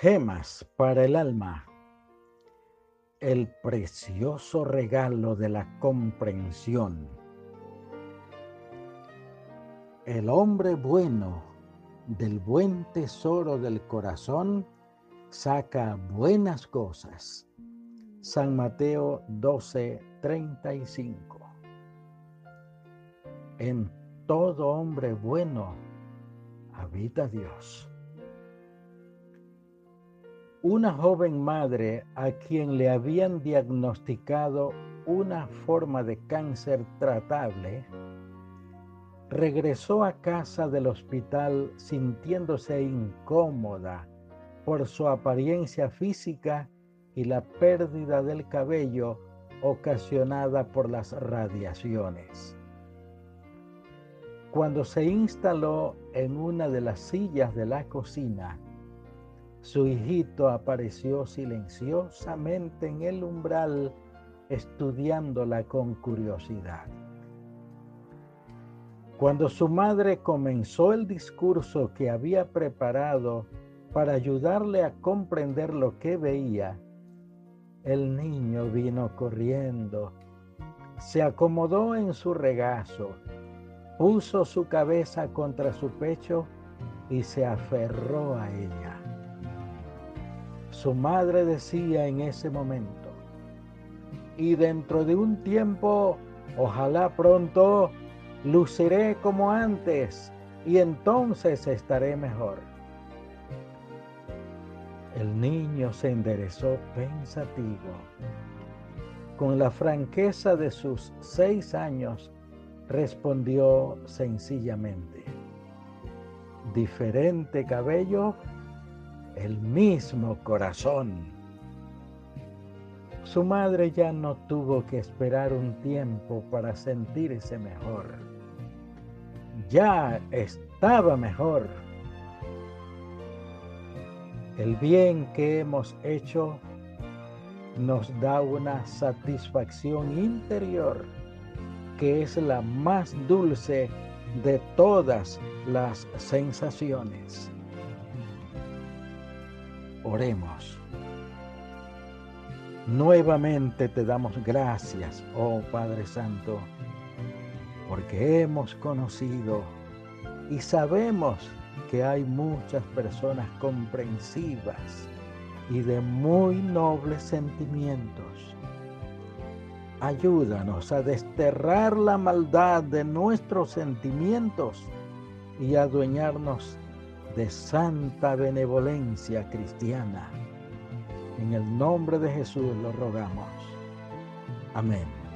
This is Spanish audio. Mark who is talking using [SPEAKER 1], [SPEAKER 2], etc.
[SPEAKER 1] Gemas para el alma. El precioso regalo de la comprensión. El hombre bueno del buen tesoro del corazón saca buenas cosas. San Mateo 12, 35. En todo hombre bueno habita Dios. Una joven madre a quien le habían diagnosticado una forma de cáncer tratable, regresó a casa del hospital sintiéndose incómoda por su apariencia física y la pérdida del cabello ocasionada por las radiaciones. Cuando se instaló en una de las sillas de la cocina, su hijito apareció silenciosamente en el umbral estudiándola con curiosidad. Cuando su madre comenzó el discurso que había preparado para ayudarle a comprender lo que veía, el niño vino corriendo, se acomodó en su regazo, puso su cabeza contra su pecho y se aferró a ella. Su madre decía en ese momento, y dentro de un tiempo, ojalá pronto, luciré como antes y entonces estaré mejor. El niño se enderezó pensativo. Con la franqueza de sus seis años, respondió sencillamente, diferente cabello, el mismo corazón. Su madre ya no tuvo que esperar un tiempo para sentirse mejor. Ya estaba mejor. El bien que hemos hecho nos da una satisfacción interior que es la más dulce de todas las sensaciones. Oremos. Nuevamente te damos gracias, oh Padre Santo, porque hemos conocido y sabemos que hay muchas personas comprensivas y de muy nobles sentimientos. Ayúdanos a desterrar la maldad de nuestros sentimientos y a adueñarnos de santa benevolencia cristiana. En el nombre de Jesús lo rogamos. Amén.